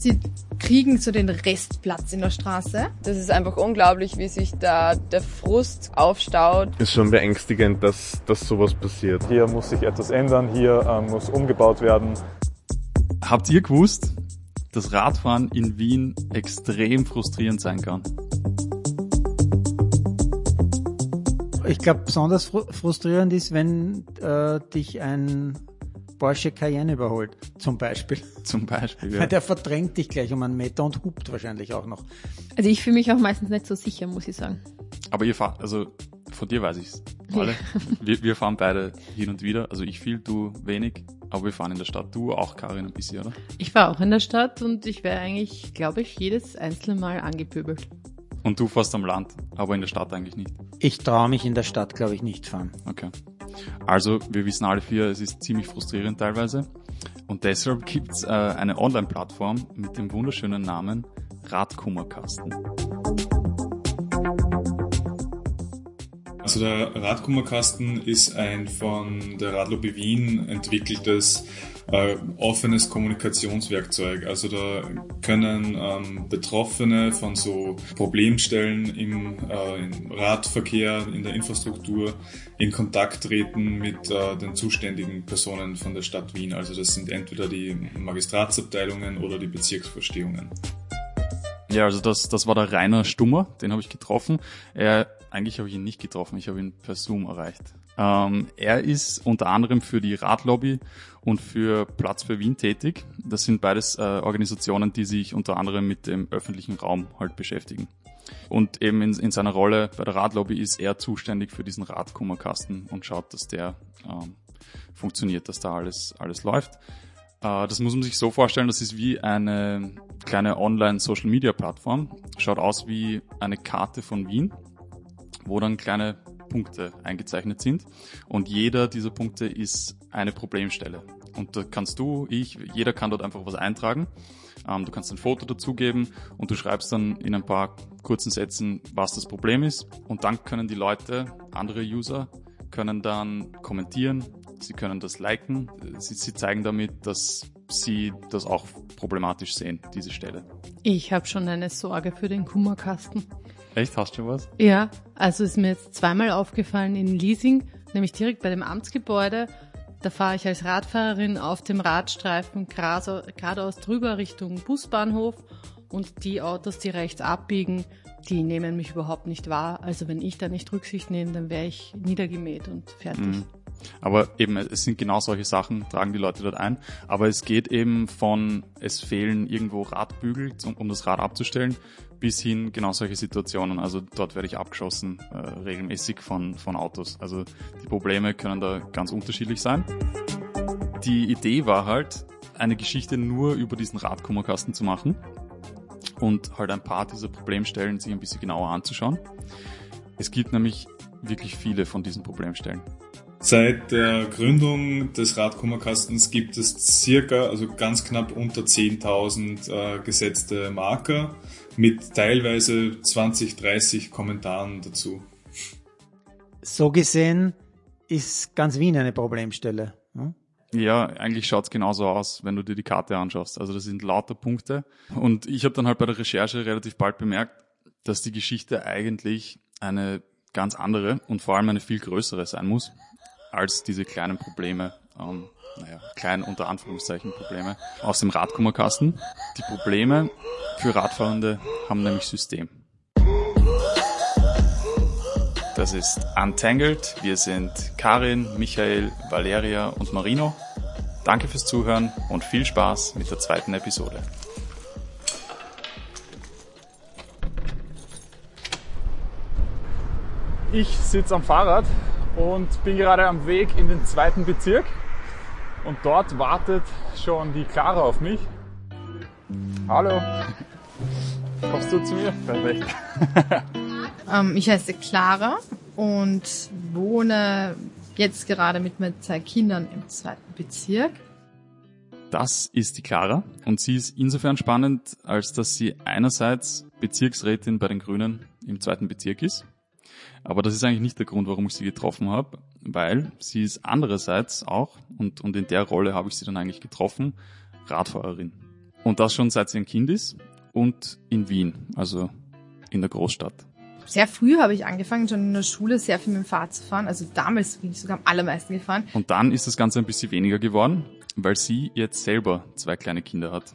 Sie kriegen so den Restplatz in der Straße. Das ist einfach unglaublich, wie sich da der Frust aufstaut. Ist schon beängstigend, dass, dass sowas passiert. Hier muss sich etwas ändern, hier äh, muss umgebaut werden. Habt ihr gewusst, dass Radfahren in Wien extrem frustrierend sein kann? Ich glaube, besonders frustrierend ist, wenn äh, dich ein Porsche Cayenne überholt, zum Beispiel. Zum Beispiel, ja. Weil der verdrängt dich gleich um einen Meter und hupt wahrscheinlich auch noch. Also ich fühle mich auch meistens nicht so sicher, muss ich sagen. Aber ihr fahrt, also von dir weiß ich's. Alle. wir, wir fahren beide hin und wieder. Also ich viel, du wenig. Aber wir fahren in der Stadt. Du auch, Karin, ein bisschen, oder? Ich fahre auch in der Stadt und ich wäre eigentlich, glaube ich, jedes einzelne Mal angepöbelt. Und du fährst am Land, aber in der Stadt eigentlich nicht. Ich traue mich in der Stadt, glaube ich, nicht fahren. Okay. Also, wir wissen alle vier, es ist ziemlich frustrierend teilweise. Und deshalb gibt's äh, eine Online-Plattform mit dem wunderschönen Namen Radkummerkasten. Also der Radkummerkasten ist ein von der Radlobby Wien entwickeltes äh, offenes Kommunikationswerkzeug. Also da können ähm, Betroffene von so Problemstellen im, äh, im, Radverkehr, in der Infrastruktur in Kontakt treten mit äh, den zuständigen Personen von der Stadt Wien. Also das sind entweder die Magistratsabteilungen oder die Bezirksvorstehungen. Ja, also das, das war der Rainer Stummer, den habe ich getroffen. Er, eigentlich habe ich ihn nicht getroffen, ich habe ihn per Zoom erreicht. Ähm, er ist unter anderem für die Radlobby und für Platz für Wien tätig. Das sind beides äh, Organisationen, die sich unter anderem mit dem öffentlichen Raum halt beschäftigen. Und eben in, in seiner Rolle bei der Radlobby ist er zuständig für diesen Radkummerkasten und schaut, dass der ähm, funktioniert, dass da alles, alles läuft. Äh, das muss man sich so vorstellen, das ist wie eine kleine Online-Social-Media-Plattform. Schaut aus wie eine Karte von Wien, wo dann kleine Punkte eingezeichnet sind. Und jeder dieser Punkte ist eine Problemstelle. Und da kannst du, ich, jeder kann dort einfach was eintragen. Ähm, du kannst ein Foto dazugeben und du schreibst dann in ein paar kurzen Sätzen, was das Problem ist. Und dann können die Leute, andere User, können dann kommentieren, sie können das liken, sie, sie zeigen damit, dass sie das auch problematisch sehen, diese Stelle. Ich habe schon eine Sorge für den Kummerkasten. Echt? Hast du was? Ja, also ist mir jetzt zweimal aufgefallen in Leasing, nämlich direkt bei dem Amtsgebäude. Da fahre ich als Radfahrerin auf dem Radstreifen geradeaus drüber Richtung Busbahnhof und die Autos, die rechts abbiegen, die nehmen mich überhaupt nicht wahr. Also wenn ich da nicht Rücksicht nehme, dann wäre ich niedergemäht und fertig. Mhm. Aber eben, es sind genau solche Sachen, tragen die Leute dort ein. Aber es geht eben von, es fehlen irgendwo Radbügel, um das Rad abzustellen, bis hin genau solche Situationen. Also dort werde ich abgeschossen äh, regelmäßig von, von Autos. Also die Probleme können da ganz unterschiedlich sein. Die Idee war halt, eine Geschichte nur über diesen Radkummerkasten zu machen und halt ein paar dieser Problemstellen sich ein bisschen genauer anzuschauen. Es gibt nämlich wirklich viele von diesen Problemstellen. Seit der Gründung des Radkummerkastens gibt es circa, also ganz knapp unter 10.000 äh, gesetzte Marker mit teilweise 20, 30 Kommentaren dazu. So gesehen ist ganz Wien eine Problemstelle. Hm? Ja, eigentlich schaut's genauso aus, wenn du dir die Karte anschaust. Also das sind lauter Punkte. Und ich habe dann halt bei der Recherche relativ bald bemerkt, dass die Geschichte eigentlich eine ganz andere und vor allem eine viel größere sein muss als diese kleinen Probleme, ähm, naja, kleinen unter Anführungszeichen Probleme aus dem Radkummerkasten. Die Probleme für Radfahrende haben nämlich System. Das ist Untangled. Wir sind Karin, Michael, Valeria und Marino. Danke fürs Zuhören und viel Spaß mit der zweiten Episode. Ich sitze am Fahrrad und bin gerade am Weg in den zweiten Bezirk. Und dort wartet schon die Clara auf mich. Hallo. Kommst du zu mir? Perfekt. ähm, ich heiße Clara und wohne jetzt gerade mit meinen zwei Kindern im zweiten Bezirk. Das ist die Clara und sie ist insofern spannend, als dass sie einerseits Bezirksrätin bei den Grünen im zweiten Bezirk ist aber das ist eigentlich nicht der Grund, warum ich sie getroffen habe, weil sie ist andererseits auch, und, und in der Rolle habe ich sie dann eigentlich getroffen, Radfahrerin. Und das schon seit sie ein Kind ist und in Wien, also in der Großstadt. Sehr früh habe ich angefangen, schon in der Schule sehr viel mit dem Fahrrad zu fahren. Also damals bin ich sogar am allermeisten gefahren. Und dann ist das Ganze ein bisschen weniger geworden, weil sie jetzt selber zwei kleine Kinder hat.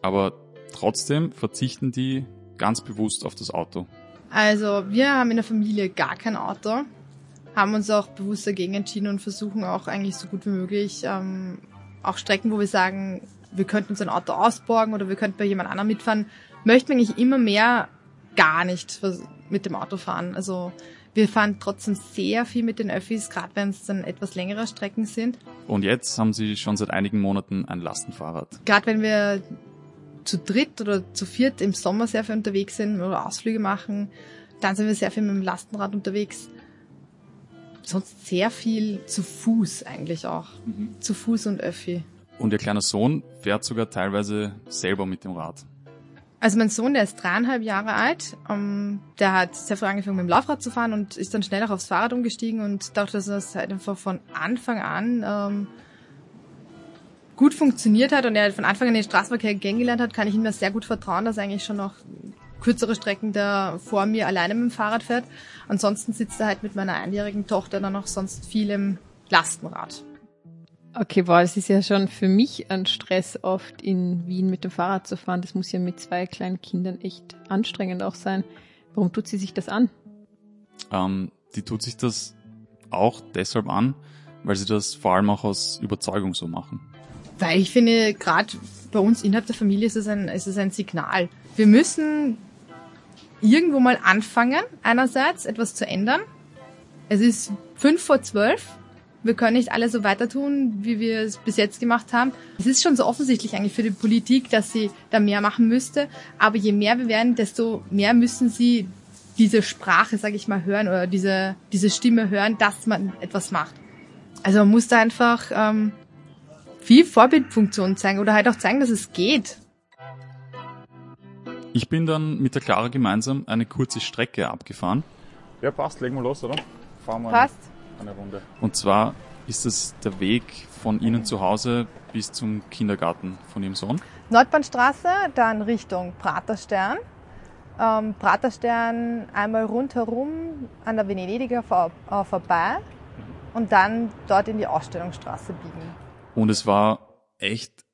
Aber trotzdem verzichten die ganz bewusst auf das Auto. Also wir haben in der Familie gar kein Auto, haben uns auch bewusst dagegen entschieden und versuchen auch eigentlich so gut wie möglich ähm, auch Strecken, wo wir sagen, wir könnten uns ein Auto ausborgen oder wir könnten bei jemand anderem mitfahren, möchten wir eigentlich immer mehr gar nicht mit dem Auto fahren. Also wir fahren trotzdem sehr viel mit den Öffis, gerade wenn es dann etwas längere Strecken sind. Und jetzt haben sie schon seit einigen Monaten ein Lastenfahrrad. Gerade wenn wir zu dritt oder zu viert im Sommer sehr viel unterwegs sind oder Ausflüge machen, dann sind wir sehr viel mit dem Lastenrad unterwegs. Sonst sehr viel zu Fuß eigentlich auch. Mhm. Zu Fuß und Öffi. Und ihr kleiner Sohn fährt sogar teilweise selber mit dem Rad. Also mein Sohn, der ist dreieinhalb Jahre alt. Um, ähm, der hat sehr früh angefangen mit dem Laufrad zu fahren und ist dann schnell auch aufs Fahrrad umgestiegen und dachte, dass das halt einfach von Anfang an ähm, gut funktioniert hat und er von Anfang an den Straßenverkehr kennengelernt hat, kann ich ihm da sehr gut vertrauen, dass er eigentlich schon noch kürzere Strecken da vor mir alleine mit dem Fahrrad fährt. Ansonsten sitzt er halt mit meiner einjährigen Tochter dann noch sonst viel im Lastenrad. Okay, boah, es ist ja schon für mich ein Stress, oft in Wien mit dem Fahrrad zu fahren. Das muss ja mit zwei kleinen Kindern echt anstrengend auch sein. Warum tut sie sich das an? Ähm, die tut sich das auch deshalb an, weil sie das vor allem auch aus Überzeugung so machen. Weil ich finde, gerade bei uns innerhalb der Familie ist es, ein, ist es ein Signal. Wir müssen irgendwo mal anfangen, einerseits etwas zu ändern. Es ist fünf vor zwölf wir können nicht alle so weiter tun, wie wir es bis jetzt gemacht haben. Es ist schon so offensichtlich eigentlich für die Politik, dass sie da mehr machen müsste. Aber je mehr wir werden, desto mehr müssen sie diese Sprache, sage ich mal, hören oder diese, diese Stimme hören, dass man etwas macht. Also man muss da einfach ähm, viel Vorbildfunktion zeigen oder halt auch zeigen, dass es geht. Ich bin dann mit der Clara gemeinsam eine kurze Strecke abgefahren. Ja, passt, legen wir los, oder? Fahren wir. Passt eine Runde. Und zwar ist es der Weg von Ihnen zu Hause bis zum Kindergarten von Ihrem Sohn? Nordbahnstraße, dann Richtung Praterstern. Ähm, Praterstern einmal rundherum an der Venediger vor, äh, vorbei und dann dort in die Ausstellungsstraße biegen. Und es war echt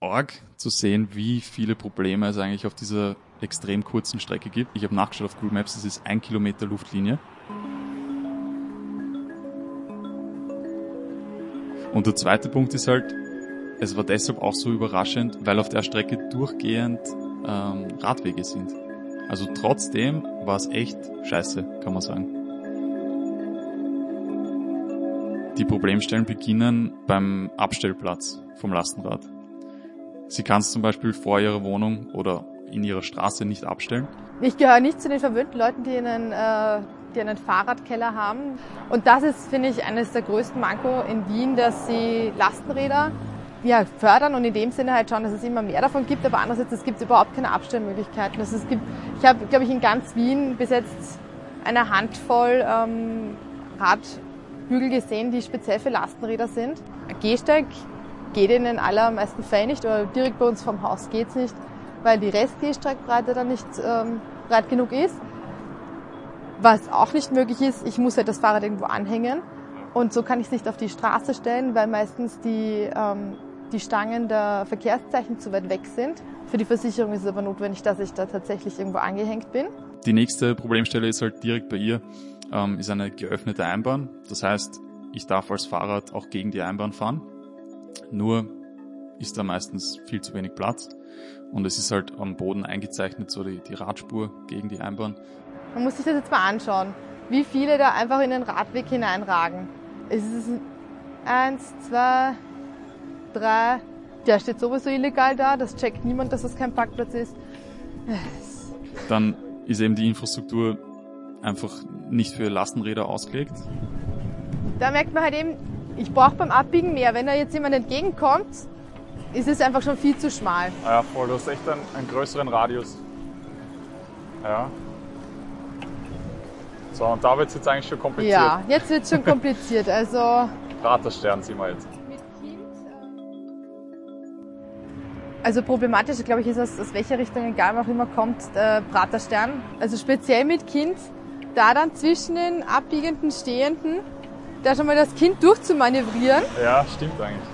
arg zu sehen, wie viele Probleme es eigentlich auf dieser extrem kurzen Strecke gibt. Ich habe nachgeschaut auf Google Maps, es ist ein Kilometer Luftlinie. Und der zweite Punkt ist halt, es war deshalb auch so überraschend, weil auf der Strecke durchgehend ähm, Radwege sind. Also trotzdem war es echt scheiße, kann man sagen. Die Problemstellen beginnen beim Abstellplatz vom Lastenrad. Sie kann es zum Beispiel vor ihrer Wohnung oder in ihrer Straße nicht abstellen. Ich gehöre nicht zu den verwöhnten Leuten, die einen äh, die einen Fahrradkeller haben. Und das ist, finde ich, eines der größten Manko in Wien, dass sie Lastenräder ja, fördern und in dem Sinne halt schauen, dass es immer mehr davon gibt, aber andererseits, es gibt überhaupt keine Abstellmöglichkeiten. Also es gibt, ich habe, glaube ich, in ganz Wien bis jetzt eine Handvoll ähm, Radbügel gesehen, die speziell für Lastenräder sind. Ein Gehsteig geht in den allermeisten Fällen nicht, oder direkt bei uns vom Haus geht's nicht, weil die Restgehsteigbreite dann nicht ähm, breit genug ist. Was auch nicht möglich ist, ich muss halt das Fahrrad irgendwo anhängen und so kann ich es nicht auf die Straße stellen, weil meistens die, ähm, die Stangen der Verkehrszeichen zu weit weg sind. Für die Versicherung ist es aber notwendig, dass ich da tatsächlich irgendwo angehängt bin. Die nächste Problemstelle ist halt direkt bei ihr, ähm, ist eine geöffnete Einbahn. Das heißt, ich darf als Fahrrad auch gegen die Einbahn fahren. Nur ist da meistens viel zu wenig Platz. Und es ist halt am Boden eingezeichnet, so die, die Radspur gegen die Einbahn. Man muss sich das jetzt mal anschauen, wie viele da einfach in den Radweg hineinragen. Es ist eins, zwei, drei. Der steht sowieso illegal da, das checkt niemand, dass das kein Parkplatz ist. Dann ist eben die Infrastruktur einfach nicht für Lastenräder ausgelegt. Da merkt man halt eben, ich brauche beim Abbiegen mehr. Wenn da jetzt jemand entgegenkommt, ist es einfach schon viel zu schmal. Ja, voll, du hast echt einen, einen größeren Radius. Ja, so, und da wird es jetzt eigentlich schon kompliziert. Ja, jetzt wird es schon kompliziert. Also. Praterstern sind wir jetzt. Also problematisch, glaube ich, ist aus, aus welcher Richtung, egal auch immer kommt, der Praterstern. Also speziell mit Kind, da dann zwischen den abbiegenden Stehenden, da schon mal das Kind durchzumanövrieren Ja, stimmt eigentlich.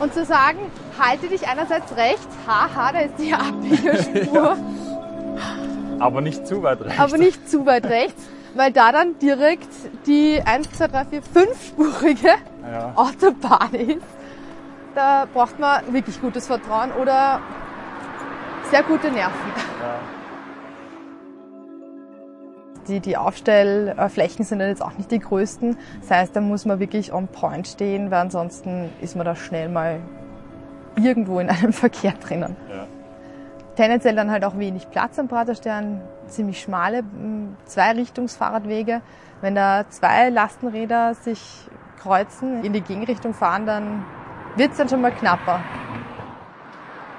und zu sagen, halte dich einerseits rechts, haha, da ist die Abbiegespur, Aber nicht zu weit rechts. aber nicht zu weit rechts, weil da dann direkt die 1, 2, 3, 4, 5-spurige Ja. Autobahn ist. Da braucht man wirklich gutes Vertrauen oder sehr gute Nerven. Die, die Aufstellflächen sind dann jetzt auch nicht die größten. Das heißt, da muss man wirklich on point stehen, weil ansonsten ist man da schnell mal irgendwo in einem Verkehr drinnen. Ja. Tendenziell dann halt auch wenig Platz am Praterstern, ziemlich schmale Zweirichtungsfahrradwege. Wenn da zwei Lastenräder sich kreuzen, in die Gegenrichtung fahren, dann wird's dann schon mal knapper.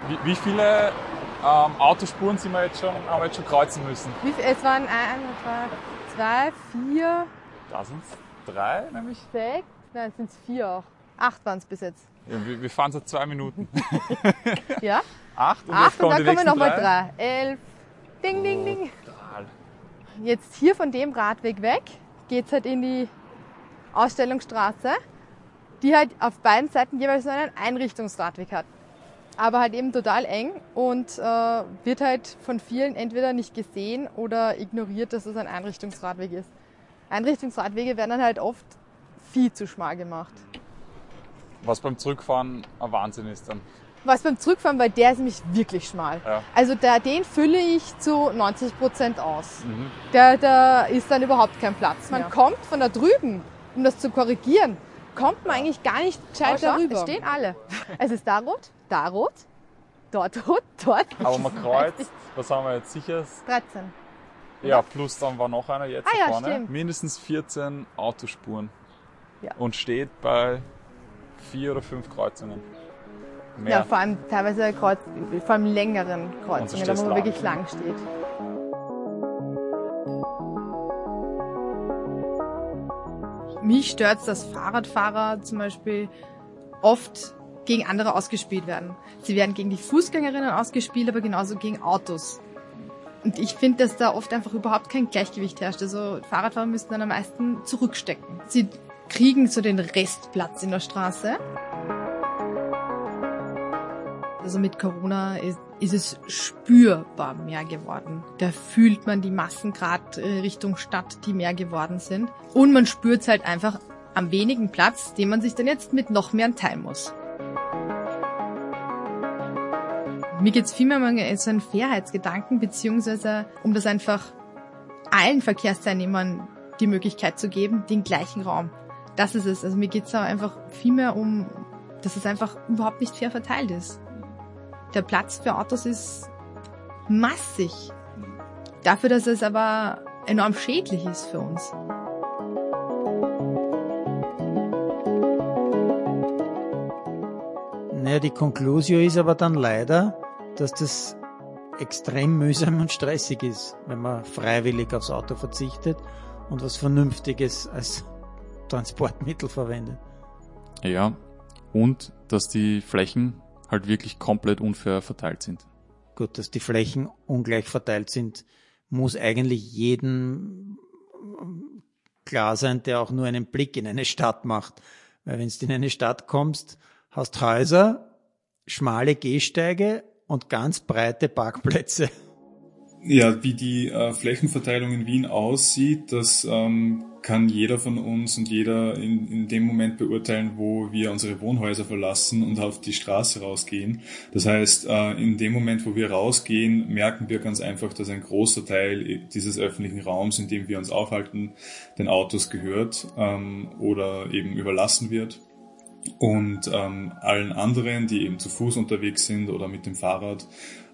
Wie, wie viele ähm, Autospuren sind wir jetzt schon, haben wir jetzt schon kreuzen müssen? Wie viel, es waren ein, zwei, zwei, vier, Da sind es drei, nämlich. sechs, nein, es sind vier auch. Acht waren es bis jetzt. Ja, wir, wir fahren seit zwei Minuten. Ja? Acht und Acht und dann kommen nächsten nochmal drei. drei. Elf. Ding, ding, ding. Total. Jetzt hier von dem Radweg weg geht's halt in die Ausstellungsstraße, die halt auf beiden Seiten jeweils nur einen Einrichtungsradweg hat. Aber halt eben total eng und äh, wird halt von vielen entweder nicht gesehen oder ignoriert, dass es ein Einrichtungsradweg ist. Einrichtungsradwege werden dann halt oft viel zu schmal gemacht. Was beim Zurückfahren ein Wahnsinn ist dann. Was beim Zurückfahren, weil der ist nämlich wirklich schmal. Ja. Also da, den fülle ich zu 90 Prozent aus. Mhm. Da, da ist dann überhaupt kein Platz. Man kommt von da drüben, um das zu korrigieren, kommt man eigentlich gar nicht gescheit schau, darüber. Es stehen alle. Es ist da rot, da rot, dort rot, dort. Aber man kreuzt, was haben wir jetzt sicher? 13. Ja, plus dann war noch einer jetzt Ah ja, vorne. stimmt. Mindestens 14 Autospuren. Ja. Und steht bei vier oder fünf Kreuzungen. Mehr. Ja, vor allem teilweise Kreuz, vor allem längeren Kreuzungen, da wo man wirklich lang steht. Mich stört dass Fahrradfahrer zum Beispiel oft gegen andere ausgespielt werden. Sie werden gegen die Fußgängerinnen ausgespielt, aber genauso gegen Autos. Und ich finde, dass da oft einfach überhaupt kein Gleichgewicht herrscht. Also Fahrradfahrer müssen dann am meisten zurückstecken. Sie kriegen so den Restplatz in der Straße. Also mit Corona ist, ist es spürbar mehr geworden. Da fühlt man die Massen gerade äh, Richtung Stadt, die mehr geworden sind. Und man spürt es halt einfach am wenigen Platz, den man sich dann jetzt mit noch mehr teilen muss. Mir geht's vielmehr um so einen Fairheitsgedanken, beziehungsweise um das einfach allen Verkehrsteilnehmern die Möglichkeit zu geben, den gleichen Raum. Das ist es. Also mir geht's da einfach vielmehr um, dass es einfach überhaupt nicht fair verteilt ist. Der Platz für Autos ist massig. Dafür, dass es aber enorm schädlich ist für uns. Naja, die Conclusio ist aber dann leider, dass das extrem mühsam und stressig ist, wenn man freiwillig aufs Auto verzichtet und was Vernünftiges als Transportmittel verwendet. Ja, und dass die Flächen halt wirklich komplett unfair verteilt sind. Gut, dass die Flächen ungleich verteilt sind, muss eigentlich jedem klar sein, der auch nur einen Blick in eine Stadt macht. Weil wenn du in eine Stadt kommst, hast Häuser, schmale Gehsteige und ganz breite Parkplätze. Ja, wie die äh, Flächenverteilung in Wien aussieht, das ähm, kann jeder von uns und jeder in, in dem Moment beurteilen, wo wir unsere Wohnhäuser verlassen und auf die Straße rausgehen. Das heißt, äh, in dem Moment, wo wir rausgehen, merken wir ganz einfach, dass ein großer Teil dieses öffentlichen Raums, in dem wir uns aufhalten, den Autos gehört ähm, oder eben überlassen wird. Und ähm, allen anderen, die eben zu Fuß unterwegs sind oder mit dem Fahrrad,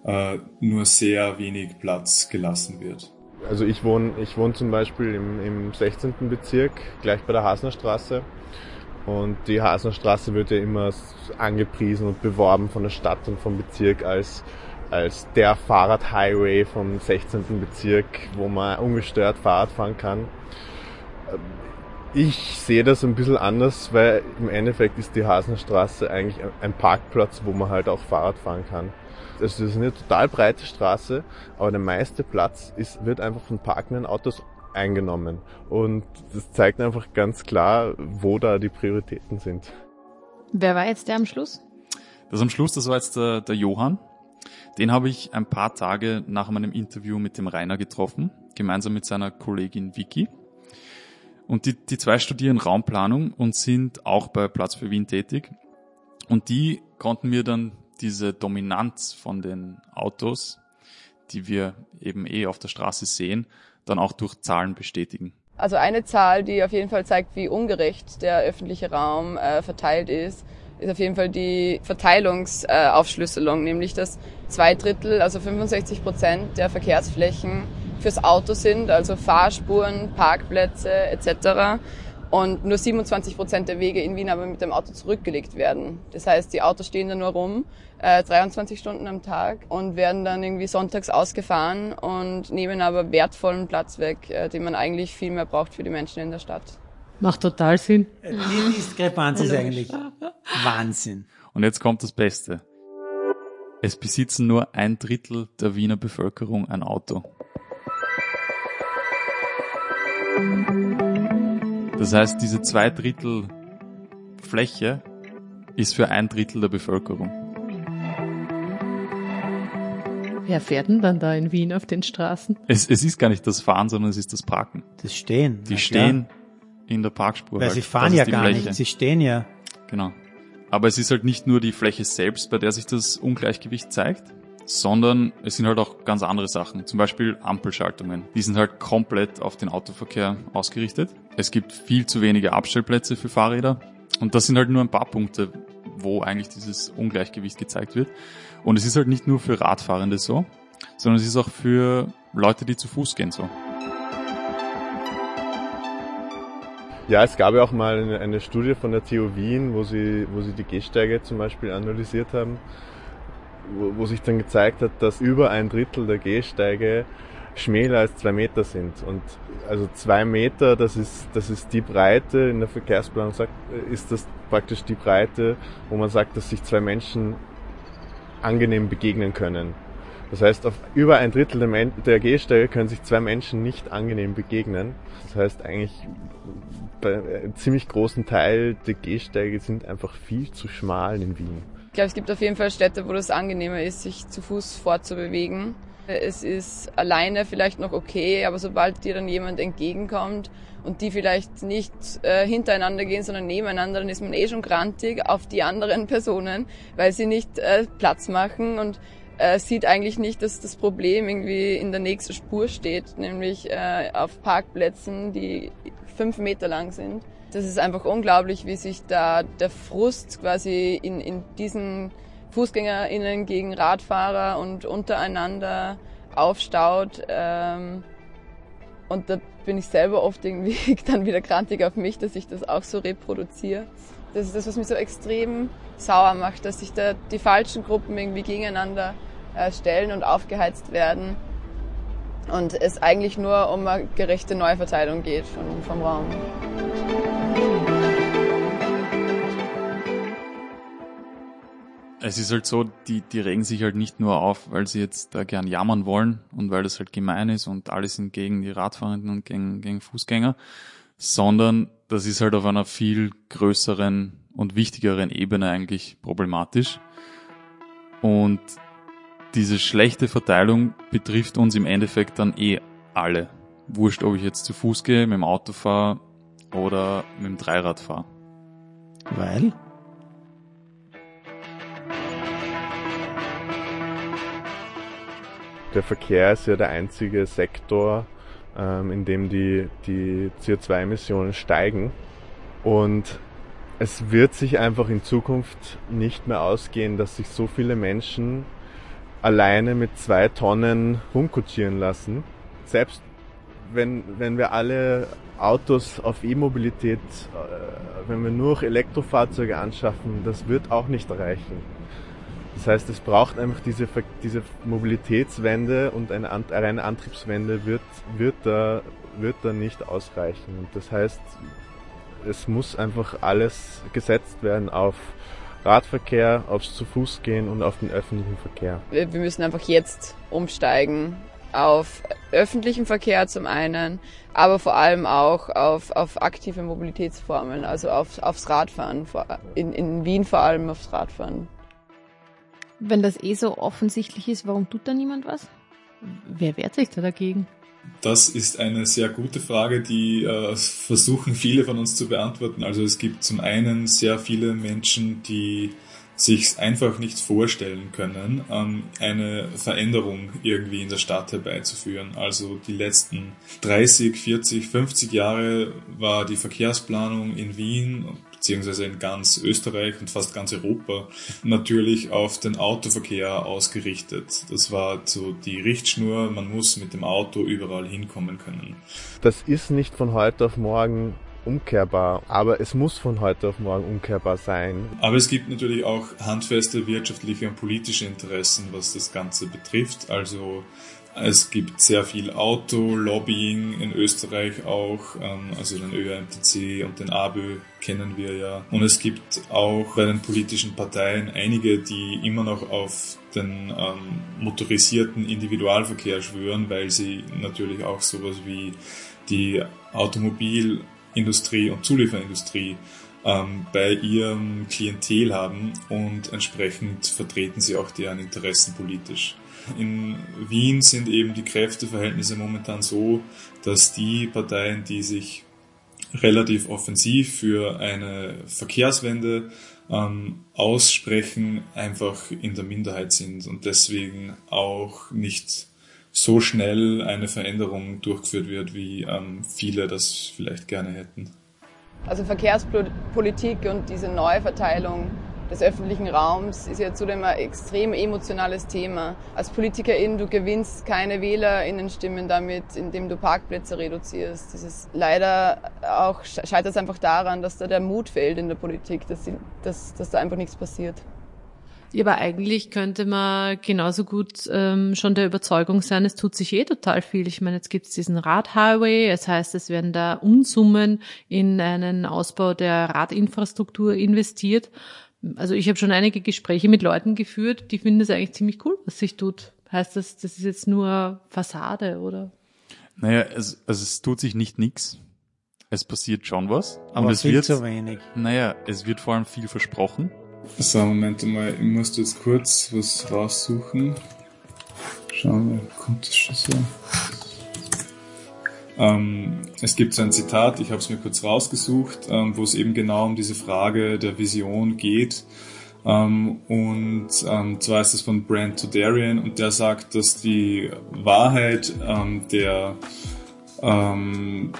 äh, nur sehr wenig Platz gelassen wird. Also ich wohne, ich wohne zum Beispiel im, im 16. Bezirk, gleich bei der Hasnerstraße. Und die Hasnerstraße wird ja immer angepriesen und beworben von der Stadt und vom Bezirk als, als der Fahrradhighway vom 16. Bezirk, wo man ungestört Fahrrad fahren kann. Ich sehe das ein bisschen anders, weil im Endeffekt ist die Hasenstraße eigentlich ein Parkplatz, wo man halt auch Fahrrad fahren kann. Also das ist eine total breite Straße, aber der meiste Platz ist, wird einfach von parkenden Autos eingenommen. Und das zeigt einfach ganz klar, wo da die Prioritäten sind. Wer war jetzt der am Schluss? Das am Schluss, das war jetzt der, der Johann. Den habe ich ein paar Tage nach meinem Interview mit dem Rainer getroffen, gemeinsam mit seiner Kollegin Vicky. Und die, die zwei studieren Raumplanung und sind auch bei Platz für Wien tätig. Und die konnten mir dann diese Dominanz von den Autos, die wir eben eh auf der Straße sehen, dann auch durch Zahlen bestätigen. Also eine Zahl, die auf jeden Fall zeigt, wie ungerecht der öffentliche Raum äh, verteilt ist, ist auf jeden Fall die Verteilungsaufschlüsselung, nämlich dass zwei Drittel, also 65 Prozent der Verkehrsflächen fürs Auto sind, also Fahrspuren, Parkplätze etc. Und nur 27 Prozent der Wege in Wien aber mit dem Auto zurückgelegt werden. Das heißt, die Autos stehen da nur rum, äh, 23 Stunden am Tag und werden dann irgendwie sonntags ausgefahren und nehmen aber wertvollen Platz weg, äh, den man eigentlich viel mehr braucht für die Menschen in der Stadt. Macht total Sinn. Die Diskrepanz ist eigentlich Wahnsinn. Und jetzt kommt das Beste. Es besitzen nur ein Drittel der Wiener Bevölkerung ein Auto. Das heißt, diese zwei Drittel Fläche ist für ein Drittel der Bevölkerung. Wer fährt denn dann da in Wien auf den Straßen? Es, es ist gar nicht das Fahren, sondern es ist das Parken. Das Stehen. Die stehen in der Parkspur. Weil halt. sie fahren ja gar Fläche. nicht, sie stehen ja. Genau. Aber es ist halt nicht nur die Fläche selbst, bei der sich das Ungleichgewicht zeigt, sondern es sind halt auch ganz andere Sachen. Zum Beispiel Ampelschaltungen. Die sind halt komplett auf den Autoverkehr ausgerichtet. Es gibt viel zu wenige Abstellplätze für Fahrräder. Und das sind halt nur ein paar Punkte, wo eigentlich dieses Ungleichgewicht gezeigt wird. Und es ist halt nicht nur für Radfahrende so, sondern es ist auch für Leute, die zu Fuß gehen so. Ja, es gab ja auch mal eine, Studie von der TU Wien, wo sie, wo sie die Gehsteige zum Beispiel analysiert haben, wo, wo sich dann gezeigt hat, dass über ein Drittel der Gehsteige schmäler als zwei Meter sind. Und also zwei Meter, das ist, das ist die Breite, in der Verkehrsplanung sagt, ist das praktisch die Breite, wo man sagt, dass sich zwei Menschen angenehm begegnen können. Das heißt, auf über ein Drittel der, Gehsteige können sich zwei Menschen nicht angenehm begegnen. Das heißt eigentlich, bei einem ziemlich großen Teil der Gehsteige sind einfach viel zu schmal in Wien. Ich glaube, es gibt auf jeden Fall Städte, wo das angenehmer ist, sich zu Fuß fortzubewegen. Es ist alleine vielleicht noch okay, aber sobald dir dann jemand entgegenkommt und die vielleicht nicht äh, hintereinander gehen, sondern nebeneinander, dann ist man eh schon grantig auf die anderen Personen, weil sie nicht äh, Platz machen und äh, sieht eigentlich nicht, dass das Problem irgendwie in der nächsten Spur steht, nämlich äh, auf Parkplätzen, die fünf Meter lang sind. Das ist einfach unglaublich, wie sich da der Frust quasi in, in diesen FußgängerInnen gegen Radfahrer und untereinander aufstaut. Ähm, und da bin ich selber oft irgendwie dann wieder grantig auf mich, dass ich das auch so reproduziere. Das ist das, was mich so extrem sauer macht, dass sich da die falschen Gruppen irgendwie gegeneinander äh, stellen und aufgeheizt werden. Und es eigentlich nur um eine gerechte Neuverteilung geht vom Raum. Es ist halt so, die, die regen sich halt nicht nur auf, weil sie jetzt da gern jammern wollen und weil das halt gemein ist und alle sind gegen die Radfahrenden und gegen, gegen Fußgänger, sondern das ist halt auf einer viel größeren und wichtigeren Ebene eigentlich problematisch. Und diese schlechte Verteilung betrifft uns im Endeffekt dann eh alle. Wurscht, ob ich jetzt zu Fuß gehe, mit dem Auto fahre oder mit dem Dreirad fahre. Weil? Der Verkehr ist ja der einzige Sektor, ähm, in dem die, die CO2-Emissionen steigen. Und es wird sich einfach in Zukunft nicht mehr ausgehen, dass sich so viele Menschen alleine mit zwei Tonnen rumkutschieren lassen. Selbst wenn, wenn wir alle Autos auf E-Mobilität, äh, wenn wir nur Elektrofahrzeuge anschaffen, das wird auch nicht reichen. Das heißt, es braucht einfach diese, diese Mobilitätswende und eine, reine Antriebswende wird, wird, da, wird da nicht ausreichen. Das heißt, es muss einfach alles gesetzt werden auf Radverkehr, aufs zu Fuß gehen und auf den öffentlichen Verkehr. Wir müssen einfach jetzt umsteigen auf öffentlichen Verkehr zum einen, aber vor allem auch auf, auf aktive Mobilitätsformen, also auf, aufs Radfahren, in, in Wien vor allem aufs Radfahren. Wenn das eh so offensichtlich ist, warum tut da niemand was? Wer wehrt sich da dagegen? Das ist eine sehr gute Frage, die äh, versuchen viele von uns zu beantworten. Also es gibt zum einen sehr viele Menschen, die sich einfach nicht vorstellen können, ähm, eine Veränderung irgendwie in der Stadt herbeizuführen. Also die letzten 30, 40, 50 Jahre war die Verkehrsplanung in Wien beziehungsweise in ganz Österreich und fast ganz Europa natürlich auf den Autoverkehr ausgerichtet. Das war so die Richtschnur, man muss mit dem Auto überall hinkommen können. Das ist nicht von heute auf morgen umkehrbar, aber es muss von heute auf morgen umkehrbar sein. Aber es gibt natürlich auch handfeste wirtschaftliche und politische Interessen, was das Ganze betrifft. Also es gibt sehr viel Auto-Lobbying in Österreich auch, ähm, also den ÖMTC und den ABÖ kennen wir ja. Und es gibt auch bei den politischen Parteien einige, die immer noch auf den ähm, motorisierten Individualverkehr schwören, weil sie natürlich auch sowas wie die Automobilindustrie und Zulieferindustrie ähm, bei ihrem Klientel haben und entsprechend vertreten sie auch deren Interessen politisch. In Wien sind eben die Kräfteverhältnisse momentan so, dass die Parteien, die sich relativ offensiv für eine Verkehrswende ähm, aussprechen, einfach in der Minderheit sind und deswegen auch nicht so schnell eine Veränderung durchgeführt wird, wie ähm, viele das vielleicht gerne hätten. Also Verkehrspolitik und diese Neuverteilung des öffentlichen Raums ist ja zudem ein extrem emotionales Thema. Als Politikerin, du gewinnst keine WählerInnenstimmen damit, indem du Parkplätze reduzierst. Das ist leider auch, scheitert es einfach daran, dass da der Mut fehlt in der Politik, dass, die, dass, dass da einfach nichts passiert. Ja, aber eigentlich könnte man genauso gut ähm, schon der Überzeugung sein, es tut sich eh total viel. Ich meine, jetzt gibt es diesen Radhighway, es heißt, es werden da Unsummen in einen Ausbau der Radinfrastruktur investiert. Also ich habe schon einige Gespräche mit Leuten geführt, die finden es eigentlich ziemlich cool, was sich tut. Heißt das, das ist jetzt nur Fassade, oder? Naja, es, also es tut sich nicht nix. Es passiert schon was. Aber und es viel wird, zu wenig. Naja, es wird vor allem viel versprochen. So, Moment mal, ich muss jetzt kurz was raussuchen. Schauen wir, kommt das schon so? Ähm, es gibt so ein Zitat, ich habe es mir kurz rausgesucht, ähm, wo es eben genau um diese Frage der Vision geht. Ähm, und ähm, zwar ist es von Brent Todarian und der sagt, dass die Wahrheit ähm, der ähm,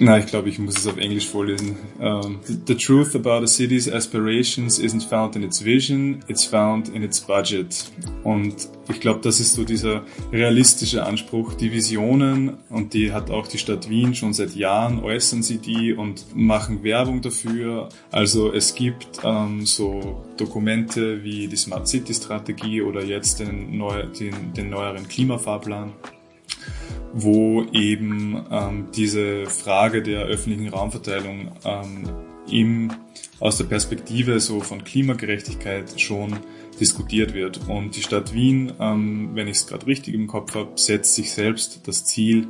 na, ich glaube, ich muss es auf Englisch vorlesen. Um, the, the truth about a city's aspirations isn't found in its vision, it's found in its budget. Und ich glaube, das ist so dieser realistische Anspruch. Die Visionen, und die hat auch die Stadt Wien schon seit Jahren, äußern sie die und machen Werbung dafür. Also es gibt ähm, so Dokumente wie die Smart City Strategie oder jetzt den, neu, den, den neueren Klimafahrplan wo eben ähm, diese Frage der öffentlichen Raumverteilung ähm, im, aus der Perspektive so von Klimagerechtigkeit schon diskutiert wird. Und die Stadt Wien, ähm, wenn ich es gerade richtig im Kopf habe, setzt sich selbst das Ziel,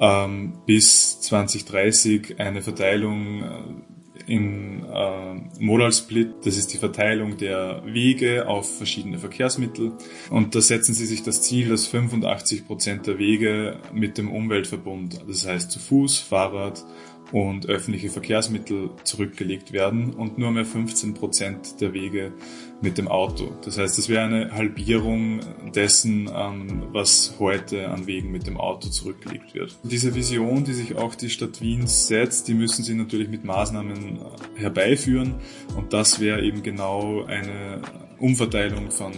ähm, bis 2030 eine Verteilung äh, im äh, Modal Split, das ist die Verteilung der Wege auf verschiedene Verkehrsmittel. Und da setzen sie sich das Ziel, dass 85 Prozent der Wege mit dem Umweltverbund, das heißt zu Fuß, Fahrrad und öffentliche Verkehrsmittel zurückgelegt werden und nur mehr 15 Prozent der Wege mit dem Auto. Das heißt, es wäre eine Halbierung dessen, ähm, was heute an Wegen mit dem Auto zurückgelegt wird. Diese Vision, die sich auch die Stadt Wien setzt, die müssen sie natürlich mit Maßnahmen äh, herbeiführen und das wäre eben genau eine Umverteilung von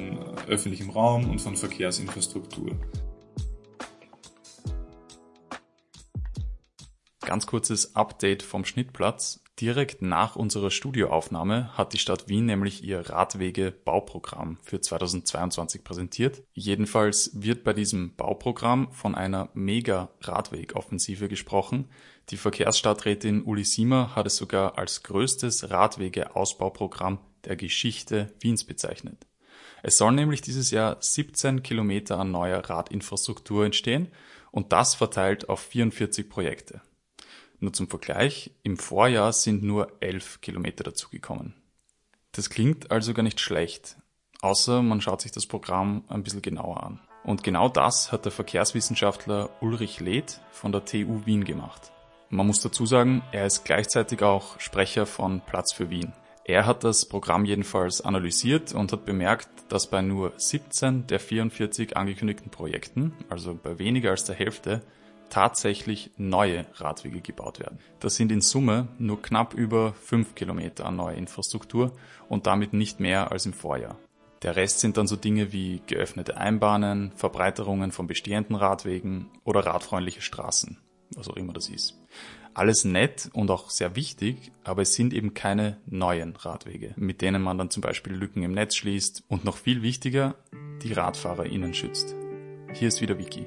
öffentlichem Raum und von Verkehrsinfrastruktur. Ganz kurzes Update vom Schnittplatz. Direkt nach unserer Studioaufnahme hat die Stadt Wien nämlich ihr Radwege-Bauprogramm für 2022 präsentiert. Jedenfalls wird bei diesem Bauprogramm von einer Mega-Radwegoffensive gesprochen. Die Verkehrsstadträtin Uli Siemer hat es sogar als größtes Radwege-Ausbauprogramm der Geschichte Wiens bezeichnet. Es sollen nämlich dieses Jahr 17 Kilometer an neuer Radinfrastruktur entstehen und das verteilt auf 44 Projekte. Nur zum Vergleich, im Vorjahr sind nur 11 Kilometer dazugekommen. Das klingt also gar nicht schlecht, außer man schaut sich das Programm ein bisschen genauer an. Und genau das hat der Verkehrswissenschaftler Ulrich Leth von der TU Wien gemacht. Man muss dazu sagen, er ist gleichzeitig auch Sprecher von Platz für Wien. Er hat das Programm jedenfalls analysiert und hat bemerkt, dass bei nur 17 der 44 angekündigten Projekten, also bei weniger als der Hälfte, tatsächlich neue Radwege gebaut werden. Das sind in Summe nur knapp über 5 Kilometer an neuer Infrastruktur und damit nicht mehr als im Vorjahr. Der Rest sind dann so Dinge wie geöffnete Einbahnen, Verbreiterungen von bestehenden Radwegen oder radfreundliche Straßen, was auch immer das ist. Alles nett und auch sehr wichtig, aber es sind eben keine neuen Radwege, mit denen man dann zum Beispiel Lücken im Netz schließt und noch viel wichtiger, die RadfahrerInnen schützt. Hier ist wieder Vicky.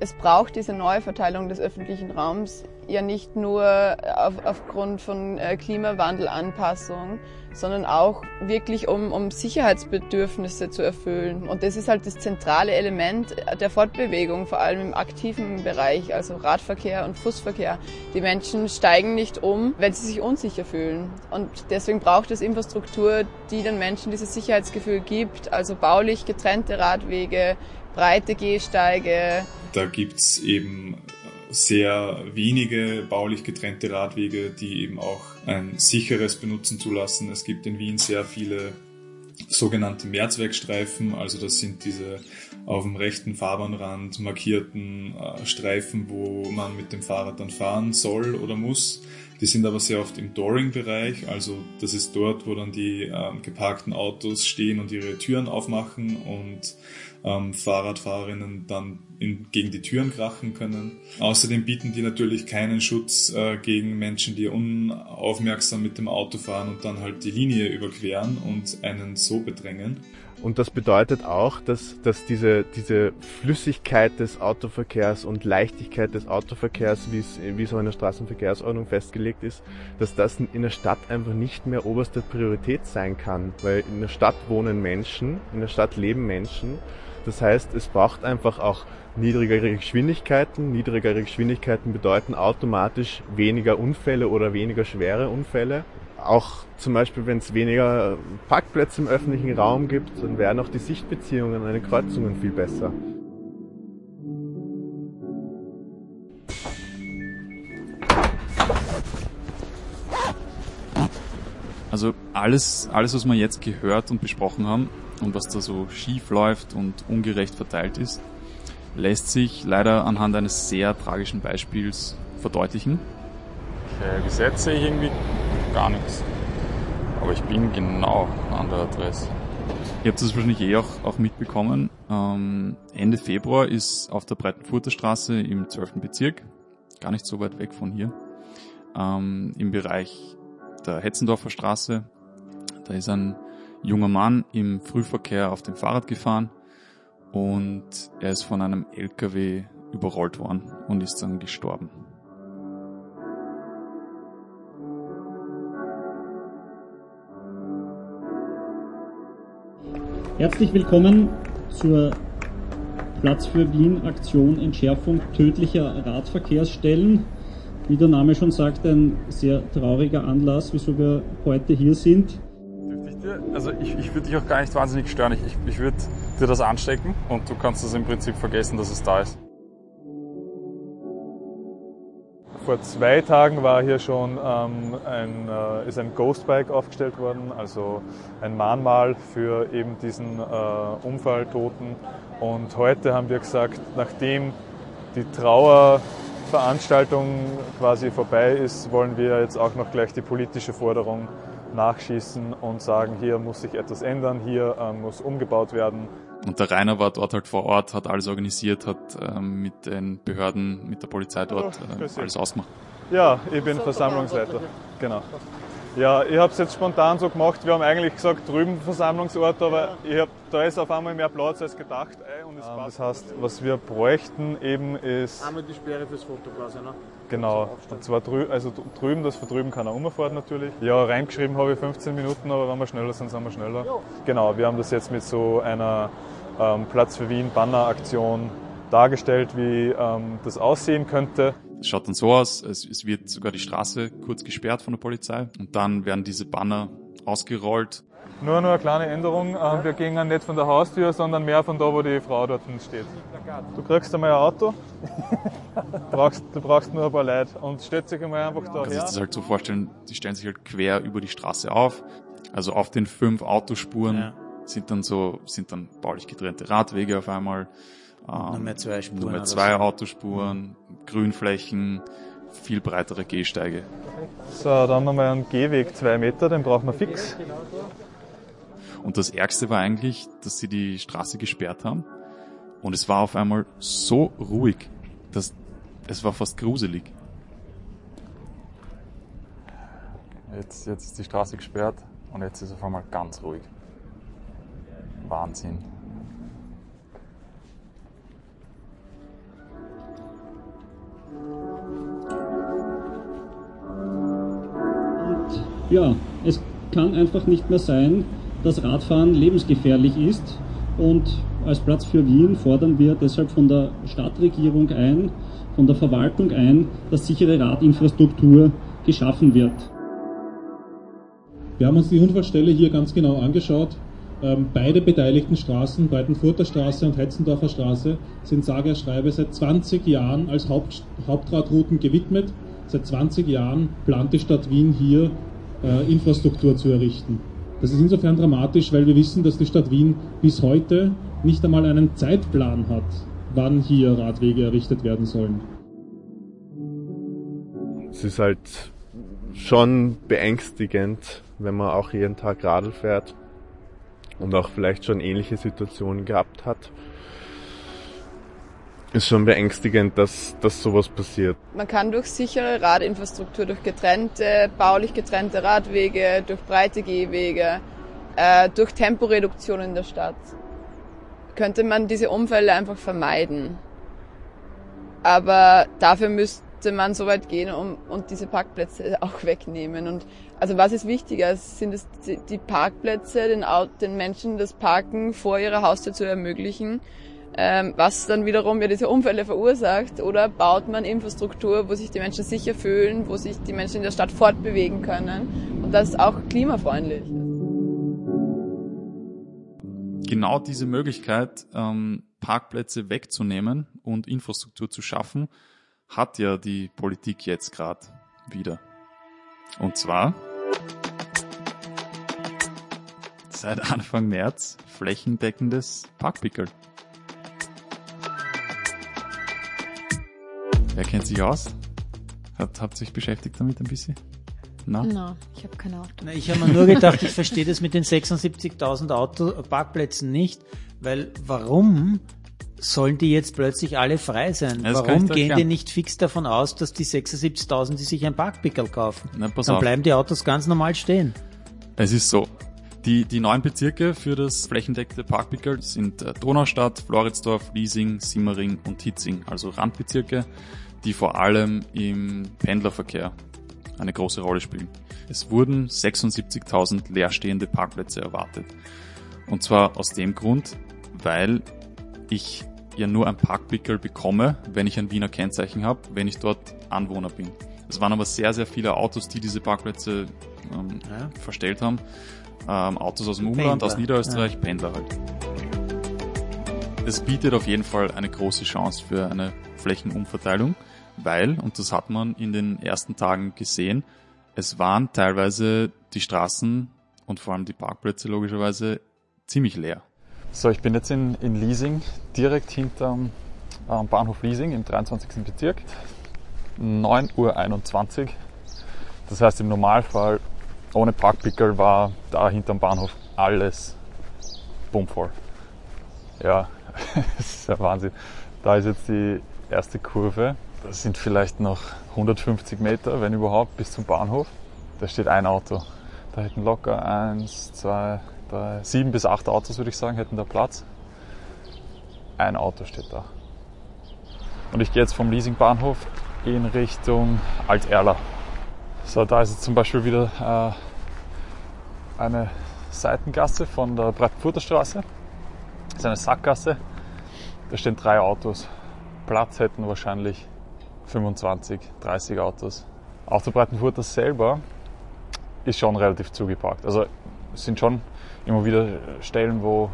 Es braucht diese Neuverteilung des öffentlichen Raums ja nicht nur auf, aufgrund von äh, Klimawandelanpassung, sondern auch wirklich um, um Sicherheitsbedürfnisse zu erfüllen. Und das ist halt das zentrale Element der Fortbewegung, vor allem im aktiven Bereich, also Radverkehr und Fußverkehr. Die Menschen steigen nicht um, wenn sie sich unsicher fühlen. Und deswegen braucht es Infrastruktur, die den Menschen dieses Sicherheitsgefühl gibt, also baulich getrennte Radwege, breite Gehsteige. Da gibt's eben sehr wenige baulich getrennte Radwege, die eben auch ein sicheres Benutzen zulassen. Es gibt in Wien sehr viele sogenannte Mehrzweckstreifen, also das sind diese auf dem rechten Fahrbahnrand markierten äh, Streifen, wo man mit dem Fahrrad dann fahren soll oder muss. Die sind aber sehr oft im Dooring-Bereich, also das ist dort, wo dann die äh, geparkten Autos stehen und ihre Türen aufmachen und ähm, Fahrradfahrerinnen dann in, gegen die Türen krachen können. Außerdem bieten die natürlich keinen Schutz äh, gegen Menschen, die unaufmerksam mit dem Auto fahren und dann halt die Linie überqueren und einen so bedrängen. Und das bedeutet auch, dass, dass diese, diese Flüssigkeit des Autoverkehrs und Leichtigkeit des Autoverkehrs, wie es, wie es auch in der Straßenverkehrsordnung festgelegt ist, dass das in der Stadt einfach nicht mehr oberste Priorität sein kann. Weil in der Stadt wohnen Menschen, in der Stadt leben Menschen das heißt, es braucht einfach auch niedrigere Geschwindigkeiten. Niedrigere Geschwindigkeiten bedeuten automatisch weniger Unfälle oder weniger schwere Unfälle. Auch zum Beispiel, wenn es weniger Parkplätze im öffentlichen Raum gibt, dann wären auch die Sichtbeziehungen an den Kreuzungen viel besser. Also alles, alles, was wir jetzt gehört und besprochen haben, und was da so schief läuft und ungerecht verteilt ist, lässt sich leider anhand eines sehr tragischen Beispiels verdeutlichen. Okay, Gesetz sehe ich irgendwie gar nichts. Aber ich bin genau an der Adresse. Ihr habt das wahrscheinlich eh auch, auch mitbekommen. Ähm, Ende Februar ist auf der Breitenfurter Straße im 12. Bezirk, gar nicht so weit weg von hier, ähm, im Bereich der Hetzendorfer Straße, da ist ein junger Mann im Frühverkehr auf dem Fahrrad gefahren und er ist von einem LKW überrollt worden und ist dann gestorben. Herzlich willkommen zur Platz für Wien Aktion Entschärfung tödlicher Radverkehrsstellen. Wie der Name schon sagt, ein sehr trauriger Anlass, wieso wir heute hier sind also ich, ich würde dich auch gar nicht wahnsinnig stören. Ich, ich, würde dir das anstecken und du kannst das im Prinzip vergessen, dass es da ist. Vor zwei Tagen war hier schon ähm, ein, äh, ist ein Ghostbike aufgestellt worden, also ein Mahnmal für eben diesen äh, Unfalltoten. Und heute haben wir gesagt, nachdem die Trauerveranstaltung quasi vorbei ist, wollen wir jetzt auch noch gleich die politische Forderung nachschießen und sagen, hier muss sich etwas ändern, hier äh, muss umgebaut werden. Und der Rainer war dort halt vor Ort, hat alles organisiert, hat ähm, mit den Behörden, mit der Polizei dort äh, alles ausgemacht. Ja, ich bin Versammlungsleiter. Genau. Ja, ich habe es jetzt spontan so gemacht. Wir haben eigentlich gesagt, drüben Versammlungsort, aber ich hab, da ist auf einmal mehr Platz als gedacht. Und es das heißt, was wir bräuchten eben ist... Einmal die Sperre fürs Foto quasi, ne? Genau. Und zwar drü also drüben, dass von drüben keiner umfährt natürlich. Ja, reingeschrieben habe ich 15 Minuten, aber wenn wir schneller sind, sind wir schneller. Genau, wir haben das jetzt mit so einer ähm, Platz für Wien Banner-Aktion dargestellt, wie ähm, das aussehen könnte. Es schaut dann so aus, es, es wird sogar die Straße kurz gesperrt von der Polizei und dann werden diese Banner ausgerollt. Nur nur eine kleine Änderung. Ähm, wir gehen nicht von der Haustür, sondern mehr von da, wo die Frau dort steht. Du kriegst einmal ein Auto, du, brauchst, du brauchst nur ein paar Leute und stellt sich einmal einfach da. Kannst du das halt so vorstellen, die stellen sich halt quer über die Straße auf. Also auf den fünf Autospuren ja. sind dann so, sind dann baulich getrennte Radwege auf einmal. Ähm, nur mehr zwei Spuren. Nur mehr zwei Autospuren, Grünflächen, viel breitere Gehsteige. So, dann haben wir einen Gehweg zwei Meter, den brauchen wir fix. Und das Ärgste war eigentlich, dass sie die Straße gesperrt haben. Und es war auf einmal so ruhig, dass es war fast gruselig. Jetzt, jetzt ist die Straße gesperrt und jetzt ist es auf einmal ganz ruhig. Wahnsinn. ja, es kann einfach nicht mehr sein, dass Radfahren lebensgefährlich ist und als Platz für Wien fordern wir deshalb von der Stadtregierung ein, von der Verwaltung ein, dass sichere Radinfrastruktur geschaffen wird. Wir haben uns die Unfallstelle hier ganz genau angeschaut. Ähm, beide beteiligten Straßen, Breitenfurter Straße und Hetzendorfer Straße, sind sage schreibe seit 20 Jahren als Haupt, Hauptradrouten gewidmet. Seit 20 Jahren plant die Stadt Wien hier äh, Infrastruktur zu errichten. Das ist insofern dramatisch, weil wir wissen, dass die Stadt Wien bis heute nicht einmal einen Zeitplan hat, wann hier Radwege errichtet werden sollen. Es ist halt schon beängstigend, wenn man auch jeden Tag Radl fährt und auch vielleicht schon ähnliche Situationen gehabt hat ist schon beängstigend, dass, dass sowas passiert. Man kann durch sichere Radinfrastruktur, durch getrennte, baulich getrennte Radwege, durch breite Gehwege, äh, durch Temporeduktion in der Stadt, könnte man diese Unfälle einfach vermeiden. Aber dafür müsste man so weit gehen um, und diese Parkplätze auch wegnehmen. Und also was ist wichtiger? Sind es die Parkplätze, den, den Menschen das Parken vor ihrer Haustür zu ermöglichen? Ähm, was dann wiederum ja diese Unfälle verursacht. Oder baut man Infrastruktur, wo sich die Menschen sicher fühlen, wo sich die Menschen in der Stadt fortbewegen können und das auch klimafreundlich. Genau diese Möglichkeit, ähm, Parkplätze wegzunehmen und Infrastruktur zu schaffen, hat ja die Politik jetzt gerade wieder. Und zwar seit Anfang März flächendeckendes Parkpickel. Wer kennt sich aus? Hat, habt sich beschäftigt damit ein bisschen? Na? No, ich habe keine Ahnung. ich habe mir nur gedacht, ich verstehe das mit den 76.000 Auto Parkplätzen nicht, weil warum sollen die jetzt plötzlich alle frei sein? Das warum gehen die nicht fix davon aus, dass die 76.000, die sich ein Parkpickel kaufen? Na, Dann auf. bleiben die Autos ganz normal stehen. Es ist so. Die, die neuen Bezirke für das flächendeckte Parkpickel sind äh, Donaustadt, Floridsdorf, Liesing, Simmering und Hitzing, also Randbezirke die vor allem im Pendlerverkehr eine große Rolle spielen. Es wurden 76.000 leerstehende Parkplätze erwartet. Und zwar aus dem Grund, weil ich ja nur ein Parkpickel bekomme, wenn ich ein Wiener Kennzeichen habe, wenn ich dort Anwohner bin. Es waren aber sehr, sehr viele Autos, die diese Parkplätze ähm, ja. verstellt haben. Ähm, Autos aus dem Umland, Pendler. aus Niederösterreich, ja. Pendler halt. Es bietet auf jeden Fall eine große Chance für eine Flächenumverteilung weil, und das hat man in den ersten Tagen gesehen, es waren teilweise die Straßen und vor allem die Parkplätze logischerweise ziemlich leer. So, ich bin jetzt in, in Liesing, direkt hinterm äh, Bahnhof Liesing im 23. Bezirk. 9.21 Uhr. Das heißt, im Normalfall ohne Parkpickel war da hinterm Bahnhof alles bummvoll. Ja, das ist ja Wahnsinn. Da ist jetzt die erste Kurve. Das sind vielleicht noch 150 Meter, wenn überhaupt, bis zum Bahnhof. Da steht ein Auto. Da hätten locker eins, zwei, drei, sieben bis acht Autos, würde ich sagen, hätten da Platz. Ein Auto steht da. Und ich gehe jetzt vom Leasingbahnhof in Richtung Alt-Erla. So, da ist jetzt zum Beispiel wieder äh, eine Seitengasse von der Breitenfurter Straße. Das ist eine Sackgasse. Da stehen drei Autos. Platz hätten wahrscheinlich 25, 30 Autos. Auch der Breitenfurter selber ist schon relativ zugeparkt. Also es sind schon immer wieder Stellen, wo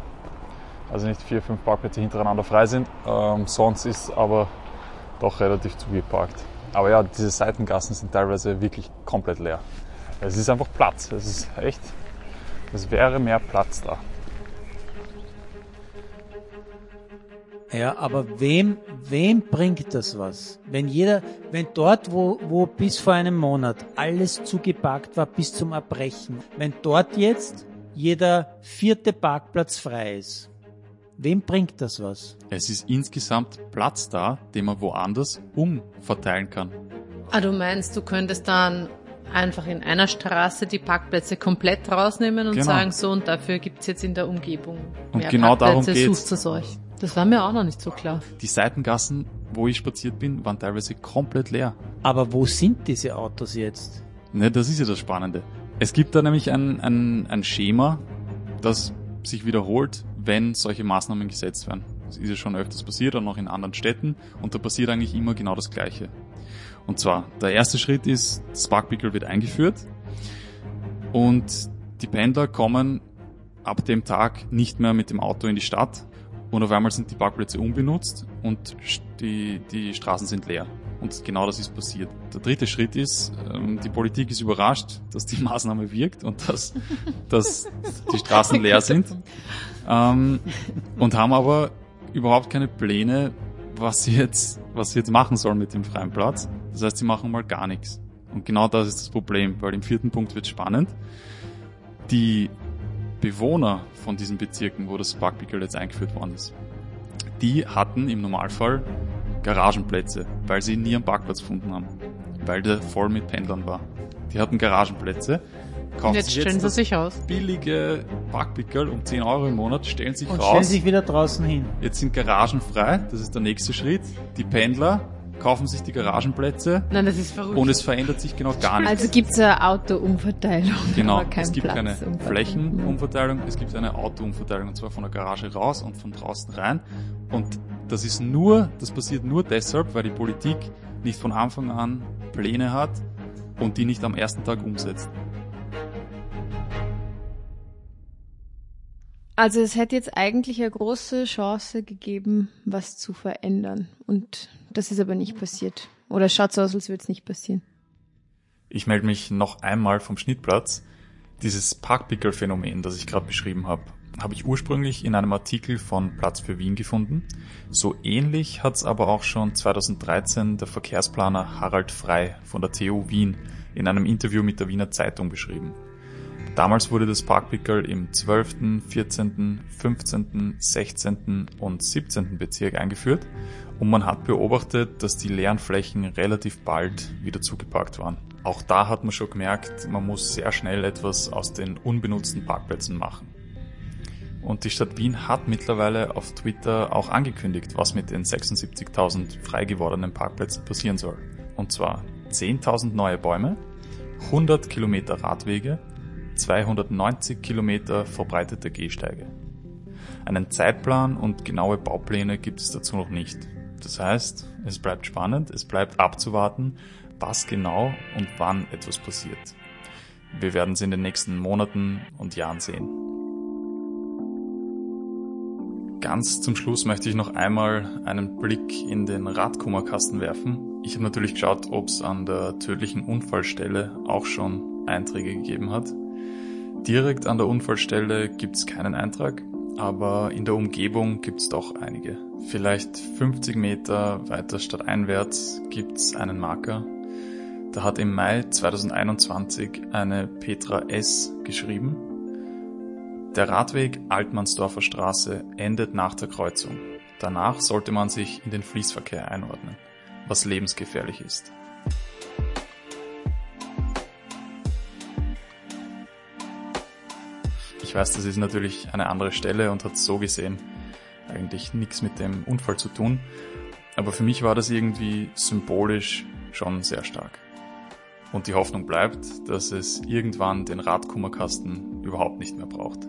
also nicht vier, fünf Parkplätze hintereinander frei sind. Ähm, sonst ist aber doch relativ zugeparkt. Aber ja, diese Seitengassen sind teilweise wirklich komplett leer. Es ist einfach Platz. Es ist echt, es wäre mehr Platz da. Ja, aber wem, wem bringt das was? Wenn jeder, wenn dort, wo, wo bis vor einem Monat alles zugepackt war bis zum Erbrechen, wenn dort jetzt jeder vierte Parkplatz frei ist, wem bringt das was? Es ist insgesamt Platz da, den man woanders umverteilen kann. Ah, du meinst, du könntest dann einfach in einer Straße die Parkplätze komplett rausnehmen und Genau. sagen, so und dafür gibt's jetzt in der Umgebung Und mehr genau darum Parkplätze, geht's. sucht es euch. Das war mir auch noch nicht so klar. Die Seitengassen, wo ich spaziert bin, waren teilweise komplett leer. Aber wo sind diese Autos jetzt? Ne, das ist ja das Spannende. Es gibt da nämlich ein, ein, ein Schema, das sich wiederholt, wenn solche Maßnahmen gesetzt werden. Das ist ja schon öfters passiert, auch noch in anderen Städten, und da passiert eigentlich immer genau das Gleiche. Und zwar, der erste Schritt ist, das Parkpickel wird eingeführt und die Pendler kommen ab dem Tag nicht mehr mit dem Auto in die Stadt und auf einmal sind die Parkplätze unbenutzt und die, die Straßen sind leer. Und genau das ist passiert. Der dritte Schritt ist, ähm, die Politik ist überrascht, dass die Maßnahme wirkt und dass, dass die Straßen leer sind. Ähm, und haben aber überhaupt keine Pläne, was sie jetzt, was sie jetzt machen sollen mit dem freien Platz. Das heißt, sie machen mal gar nichts. Und genau das ist das Problem, weil im vierten Punkt wird spannend. Die Bewohner von diesen Bezirken, wo das Parkpickel jetzt eingeführt worden ist, die hatten im Normalfall Garagenplätze, weil sie nie einen Parkplatz gefunden haben, weil der voll mit Pendlern war. Die hatten Garagenplätze, kaufen jetzt sich stellen sie das sich aus. billige Parkpickel um 10 Euro im Monat, stellen sich Und raus. stellen sich wieder draußen hin. Jetzt sind Garagen frei, das ist der nächste Schritt. Die Pendler kaufen sich die Garagenplätze Nein, das ist verrückt. und es verändert sich genau gar nichts. Also gibt's eine Autoumverteilung. Genau, es gibt keine Platzumverteilung. Flächenumverteilung, es gibt eine Autoumverteilung und zwar von der Garage raus und von draußen rein. Und das ist nur, das passiert nur deshalb, weil die Politik nicht von Anfang an Pläne hat und die nicht am ersten Tag umsetzt. Also es hätte jetzt eigentlich eine große Chance gegeben, was zu verändern. Und das ist aber nicht passiert. Oder schaut so aus, als würde es nicht passieren. Ich melde mich noch einmal vom Schnittplatz. Dieses Parkpickel-Phänomen, das ich gerade beschrieben habe, habe ich ursprünglich in einem Artikel von Platz für Wien gefunden. So ähnlich hat es aber auch schon 2013 der Verkehrsplaner Harald Frei von der TU Wien in einem Interview mit der Wiener Zeitung beschrieben. Damals wurde das Parkpickel im 12., 14., 15., 16. und 17. Bezirk eingeführt und man hat beobachtet, dass die leeren Flächen relativ bald wieder zugeparkt waren. Auch da hat man schon gemerkt, man muss sehr schnell etwas aus den unbenutzten Parkplätzen machen. Und die Stadt Wien hat mittlerweile auf Twitter auch angekündigt, was mit den 76.000 frei gewordenen Parkplätzen passieren soll. Und zwar 10.000 neue Bäume, 100 Kilometer Radwege, 290 Kilometer verbreitete Gehsteige. Einen Zeitplan und genaue Baupläne gibt es dazu noch nicht. Das heißt, es bleibt spannend, es bleibt abzuwarten, was genau und wann etwas passiert. Wir werden es in den nächsten Monaten und Jahren sehen. Ganz zum Schluss möchte ich noch einmal einen Blick in den Radkummerkasten werfen. Ich habe natürlich geschaut, ob es an der tödlichen Unfallstelle auch schon Einträge gegeben hat. Direkt an der Unfallstelle gibt es keinen Eintrag, aber in der Umgebung gibt es doch einige. Vielleicht 50 Meter weiter stadteinwärts gibt es einen Marker. Da hat im Mai 2021 eine Petra S. geschrieben, der Radweg Altmannsdorfer Straße endet nach der Kreuzung. Danach sollte man sich in den Fließverkehr einordnen, was lebensgefährlich ist. Ich weiß, das ist natürlich eine andere Stelle und hat so gesehen eigentlich nichts mit dem Unfall zu tun, aber für mich war das irgendwie symbolisch schon sehr stark. Und die Hoffnung bleibt, dass es irgendwann den Radkummerkasten überhaupt nicht mehr braucht.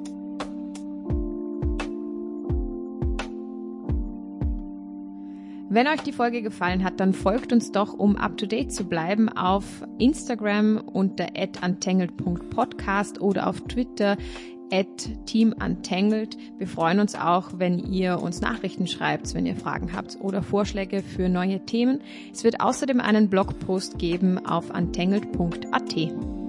Wenn euch die Folge gefallen hat, dann folgt uns doch, um up to date zu bleiben, auf Instagram unter untangled.podcast oder auf Twitter at teamuntangled. Wir freuen uns auch, wenn ihr uns Nachrichten schreibt, wenn ihr Fragen habt oder Vorschläge für neue Themen. Es wird außerdem einen Blogpost geben auf untangled.at.